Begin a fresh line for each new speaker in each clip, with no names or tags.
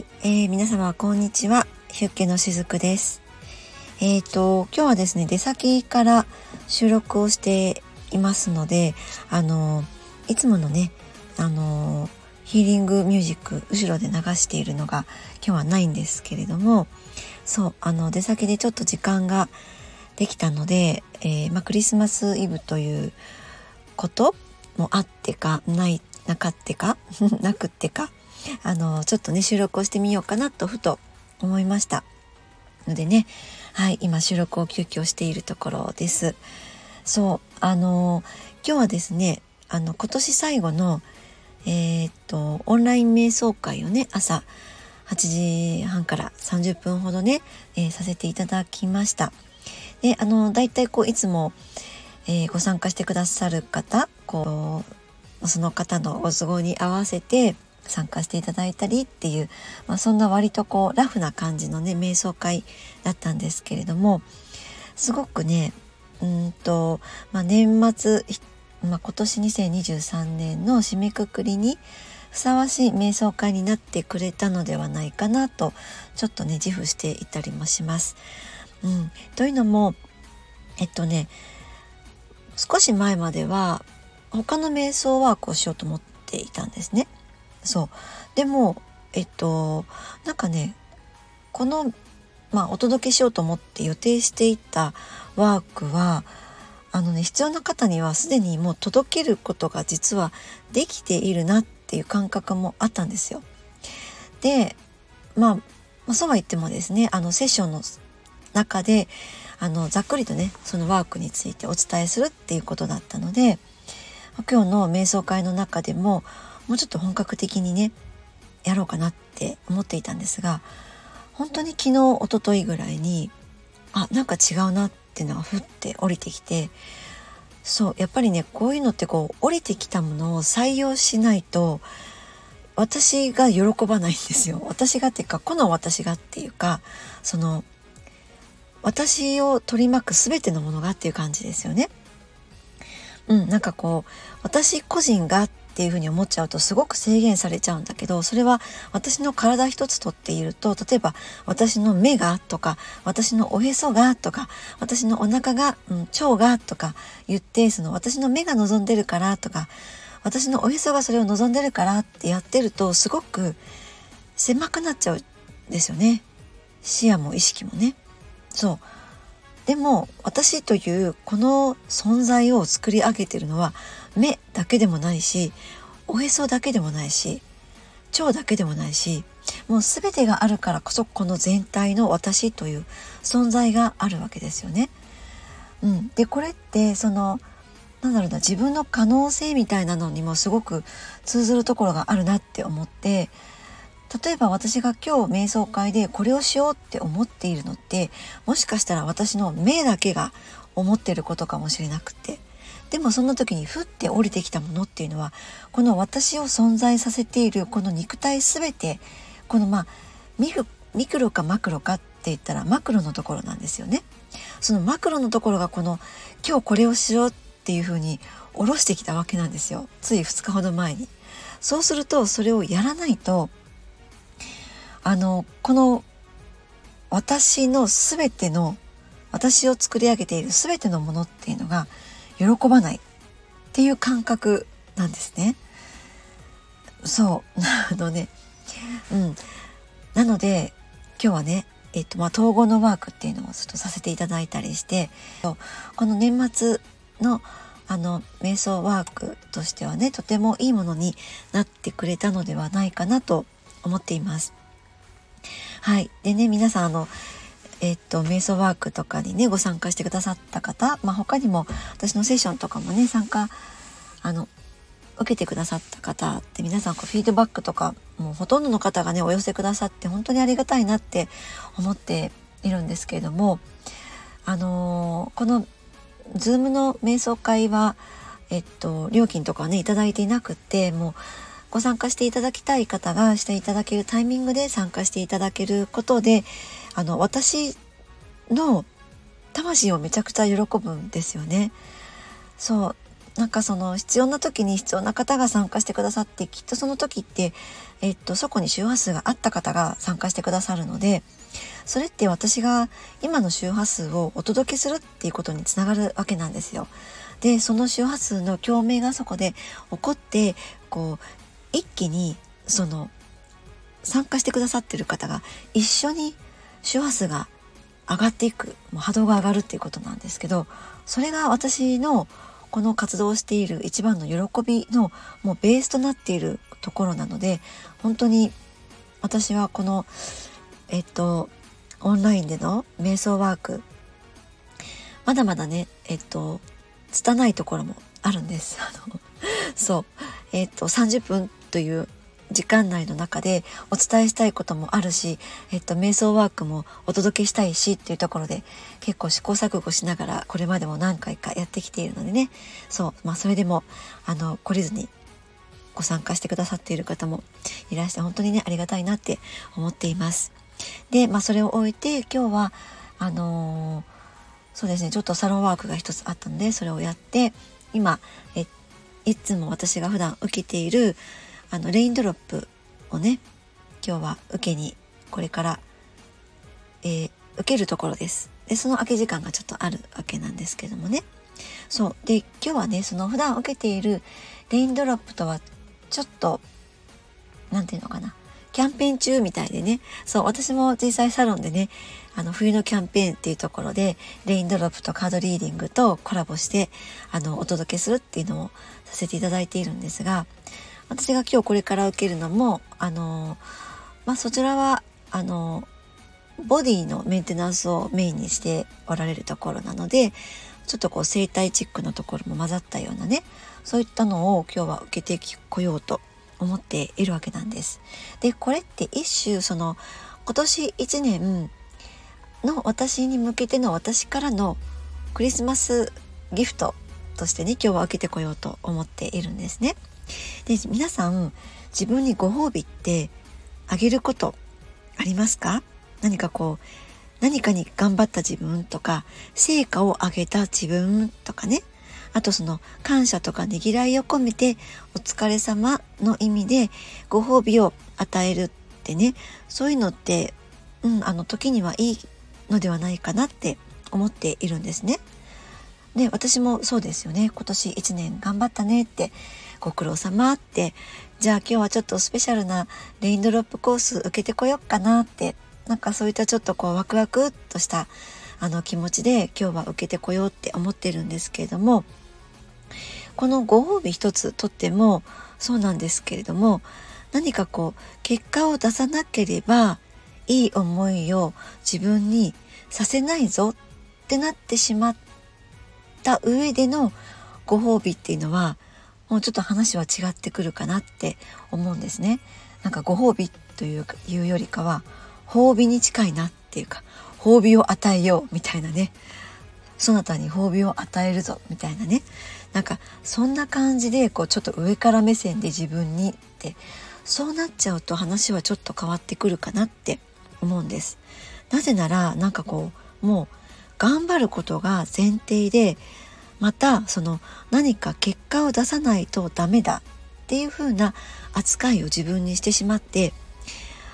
、えー、皆様こんにちは。ヒュッケのしずくです。えっ、ー、と、今日はですね、出先から収録をしていますので、あの、いつものね、あの、ヒーリングミュージック後ろで流しているのが今日はないんですけれども、そう、あの、出先でちょっと時間ができたので、えー、ま、クリスマスイブということもあってか、ない、なかってか、なくってか、あのちょっとね収録をしてみようかなとふと思いました。のでねはい今収録を急遽しているところです。そうあの今日はですねあの今年最後のえー、っとオンライン瞑想会をね朝8時半から30分ほどね、えー、させていただきました。であのだいたいこういつも、えー、ご参加してくださる方こうその方のご都合に合わせて参加していただいたりっていう、まあ、そんな割とこうラフな感じのね瞑想会だったんですけれどもすごくねうんと、まあ、年末、まあ、今年2023年の締めくくりにふさわしい瞑想会になってくれたのではないかなとちょっとね自負していたりもします。うん、というのもえっとね少し前までは他の瞑想ワークをしようと思っていたんですね。そうでもえっとなんかねこのまあお届けしようと思って予定していたワークはあのね必要な方にはすでにもう届けることが実はできているなっていう感覚もあったんですよ。で、まあ、まあ、そうは言ってもですねあのセッションの中であのざっくりとねそのワークについてお伝えするっていうことだったので今日の瞑想会の中でももうちょっと本格的にねやろうかなって思っていたんですが本当に昨日一昨日ぐらいにあなんか違うなっていうのがふって降りてきてそうやっぱりねこういうのってこう降りてきたものを採用しないと私が喜ばないんですよ私がっていうかこの私がっていうかその私を取り巻く全てのものがっていう感じですよね。うん、なんかこう私個人がっっていうふうに思っちゃうとすごく制限されちゃうんだけどそれは私の体一つとっていると例えば私の目がとか私のおへそがとか私のお腹が、うん、腸がとか言ってその私の目が望んでるからとか私のおへそがそれを望んでるからってやってるとすごく狭くなっちゃうんですよね。視野も意識もね。そう。でも私というこの存在を作り上げてるのは目だけでもないしおへそだけでもないし腸だけでもないしもう全てがあるからこそこの全体の私という存在があるわけですよね。うん、でこれってそのなんだろうな自分の可能性みたいなのにもすごく通ずるところがあるなって思って例えば私が今日瞑想会でこれをしようって思っているのってもしかしたら私の目だけが思ってることかもしれなくてでもその時にふって降りてきたものっていうのはこの私を存在させているこの肉体全てこのまあミミクロかマクロかって言ったらマクロのところなんですよね。そのマクロのところがこの今日これをしようっていうふうに下ろしてきたわけなんですよつい2日ほど前に。そうするとそれをやらないとあのこの私の全ての私を作り上げている全てのものっていうのが喜ばないっていう感覚なんですね。そう あのねうんなので今日はねえっとまあ、統合のワークっていうのをちょっとさせていただいたりしてこの年末のあの瞑想ワークとしてはねとてもいいものになってくれたのではないかなと思っています。はい。でね、皆さん、あの、えっと、瞑想ワークとかにね、ご参加してくださった方、まあ、他にも私のセッションとかもね、参加、あの、受けてくださった方って皆さんこうフィードバックとかもうほとんどの方がねお寄せくださって本当にありがたいなって思っているんですけれどもあのー、この Zoom の瞑想会はえっと料金とかはね頂いていなくてもうご参加していただきたい方がしていただけるタイミングで参加していただけることであの私の魂をめちゃくちゃ喜ぶんですよね。そうなんかその必要な時に必要な方が参加してくださってきっとその時って、えっと、そこに周波数があった方が参加してくださるのでそれって私が今の周波数をお届けするっていうことにつながるわけなんですよ。でその周波数の共鳴がそこで起こってこう一気にその参加してくださってる方が一緒に周波数が上がっていくもう波動が上がるっていうことなんですけどそれが私のこの活動をしている一番の喜びのもうベースとなっているところなので本当に私はこのえっとオンラインでの瞑想ワークまだまだねえっと拙いところもあるんです。あのそうえっと30分という時間内の中でお伝えしたいこともあるし、えっと、瞑想ワークもお届けしたいしっていうところで結構試行錯誤しながらこれまでも何回かやってきているのでねそうまあそれでもあの懲りずにご参加してくださっている方もいらして本当にねありがたいなって思っています。でまあそれを終えて今日はあのー、そうですねちょっとサロンワークが一つあったのでそれをやって今えいつも私が普段受けているあのレインドロップをね今日は受けにこれから、えー、受けるところです。でその空き時間がちょっとあるわけなんですけどもね。そうで今日はねその普段受けているレインドロップとはちょっと何て言うのかなキャンペーン中みたいでねそう私も実際サロンでねあの冬のキャンペーンっていうところでレインドロップとカードリーディングとコラボしてあのお届けするっていうのをさせていただいているんですが私が今日これから受けるのもあのまあそちらはあのボディのメンテナンスをメインにしておられるところなのでちょっとこう生態チックのところも混ざったようなねそういったのを今日は受けてこようと思っているわけなんです。でこれって一種その今年1年の私に向けての私からのクリスマスギフトとしてね今日は受けてこようと思っているんですね。で皆さん自分にご褒美ってあげることありますか？何かこう何かに頑張った自分とか成果を上げた自分とかね。あとその感謝とかねぎらいを込めてお疲れ様の意味でご褒美を与えるってね。そういうのってうんあの時にはいいのではないかなって思っているんですね。で私もそうですよね。今年1年頑張ったねってご苦労様って。じゃあ今日はちょっとスペシャルなレインドロップコース受けてこよっかなって。なんかそういったちょっとこうワクワクっとしたあの気持ちで今日は受けてこようって思ってるんですけれども。このご褒美一つとってもそうなんですけれども何かこう結果を出さなければいい思いを自分にさせないぞってなってしまった上でのご褒美っていうのはもうちょっと話は違ってくるかなって思うんですね。なんかご褒美といういうよりかは褒美に近いなっていうか褒美を与えようみたいなねそなたに褒美を与えるぞみたいなねなんかそんな感じでこうちょっと上から目線で自分にってそうなっちゃうと話はちょっと変わってくるかなって思うんです。なぜならなんかこうもう頑張ることが前提でまたその何か結果を出さないとダメだっていう風な扱いを自分にしてしまって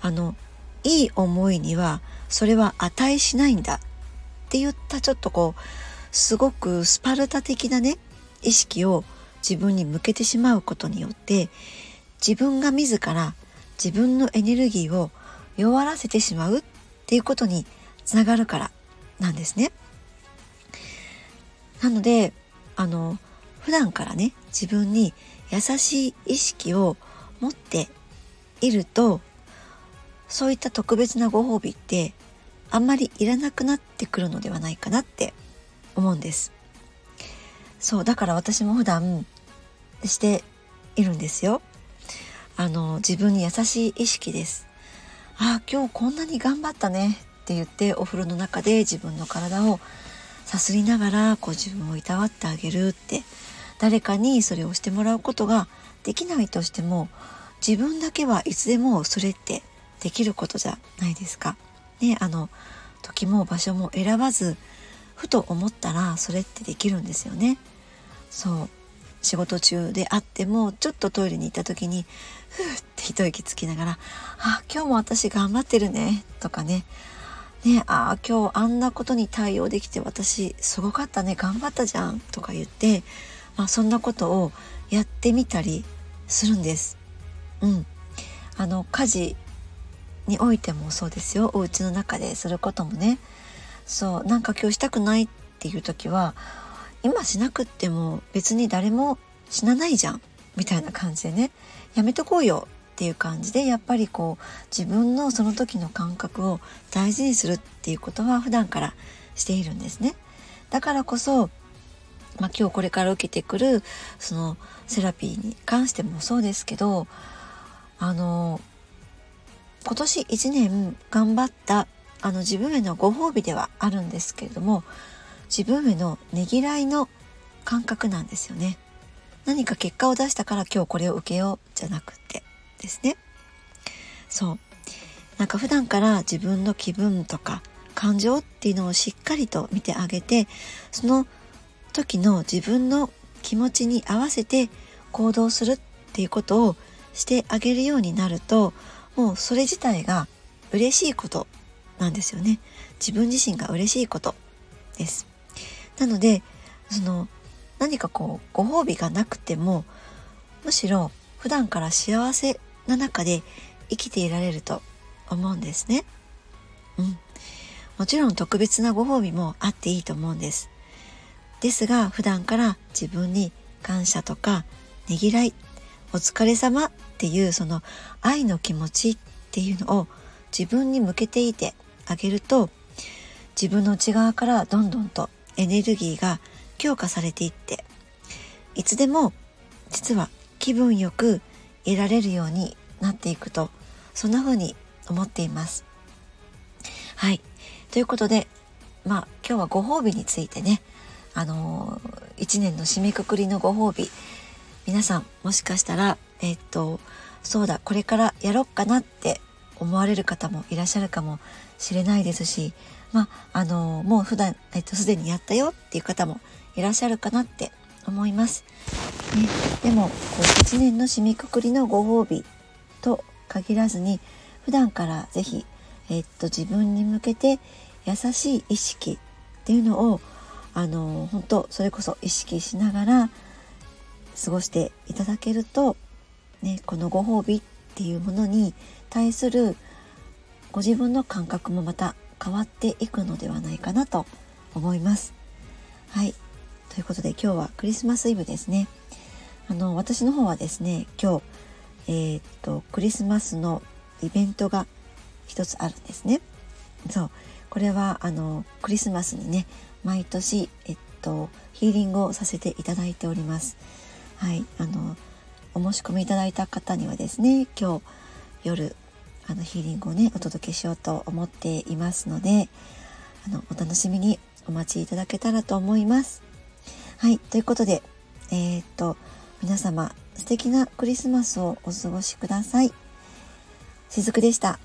あのいい思いにはそれは値しないんだって言ったちょっとこうすごくスパルタ的なね意識を自分に向けてしまうことによって自分が自ら自分のエネルギーを弱らせてしまうっていうことにつながるからなんですね。なのであの普段からね自分に優しい意識を持っているとそういった特別なご褒美ってあんまりいらなくなってくるのではないかなって思うんです。そうだから私も普段しているんですよ。あの自分に優しい意識です。ああ今日こんなに頑張ったねって言ってお風呂の中で自分の体をさすりながらこう自分をいたわってあげるって誰かにそれをしてもらうことができないとしても自分だけはいつでもそれってできることじゃないですか。ねあの時も場所も選ばずふと思ったらそれってできるんですよね。そう仕事中であってもちょっとトイレに行った時にふーって一息つきながら「あ今日も私頑張ってるね」とかね「ねああ今日あんなことに対応できて私すごかったね頑張ったじゃん」とか言って、まあ、そんなことをやってみたりするんです。うん、あの家事においてもそうですよ。お家の中ですることもね。そうなんか今日したくないっていう時は今しなくっても別に誰も死なないじゃんみたいな感じでね。やめとこうよっていう感じでやっぱりこう自分のその時の感覚を大事にするっていうことは普段からしているんですね。だからこそ、まあ、今日これから受けてくるそのセラピーに関してもそうですけどあの今年1年頑張ったあの自分へのご褒美ではあるんですけれども自分へのねぎらいの感覚なんですよね。何か結果を出したから今日これを受けようじゃなくてですね。そう。なんか普段から自分の気分とか感情っていうのをしっかりと見てあげて、その時の自分の気持ちに合わせて行動するっていうことをしてあげるようになると、もうそれ自体が嬉しいことなんですよね。自分自身が嬉しいことです。なのでその何かこうご褒美がなくてもむしろ普段から幸せな中で生きていられると思うんですね。うん。もちろん特別なご褒美もあっていいと思うんです。ですが普段から自分に感謝とかねぎらい、お疲れ様っていうその愛の気持ちっていうのを自分に向けていてあげると自分の内側からどんどんとエネルギーが強化されていっていつでも実は気分よく得られるようになっていくとそんな風に思っています。はい。ということで、まあ今日はご褒美についてね、あのー、1年の締めくくりのご褒美、皆さんもしかしたら、えっと、そうだ、これからやろっかなって思われる方もいらっしゃるかもしれないですし、まあ、あのもう普段、えっと、すでにやったよっていう方もいらっしゃるかなって思います。ね、でも、こう、1年の締めくくりのご褒美と限らずに、普段からぜひ、えっと、自分に向けて優しい意識っていうのを、あの、本当それこそ意識しながら過ごしていただけると、ね、このご褒美っていうものに対するご自分の感覚もまた変わっていくのではないかなと思います。はい。ということで今日はクリスマスイブですね。あの、私の方はですね、今日、えー、っと、クリスマスのイベントが一つあるんですね。そう。これは、あの、クリスマスにね、毎年、えっと、ヒーリングをさせていただいております。はい。あの、お申し込みいただいた方にはですね、今日夜、あのヒーリングをねお届けしようと思っていますのであのお楽しみにお待ちいただけたらと思います。はいということでえー、っと皆様素敵なクリスマスをお過ごしください。しずくでした。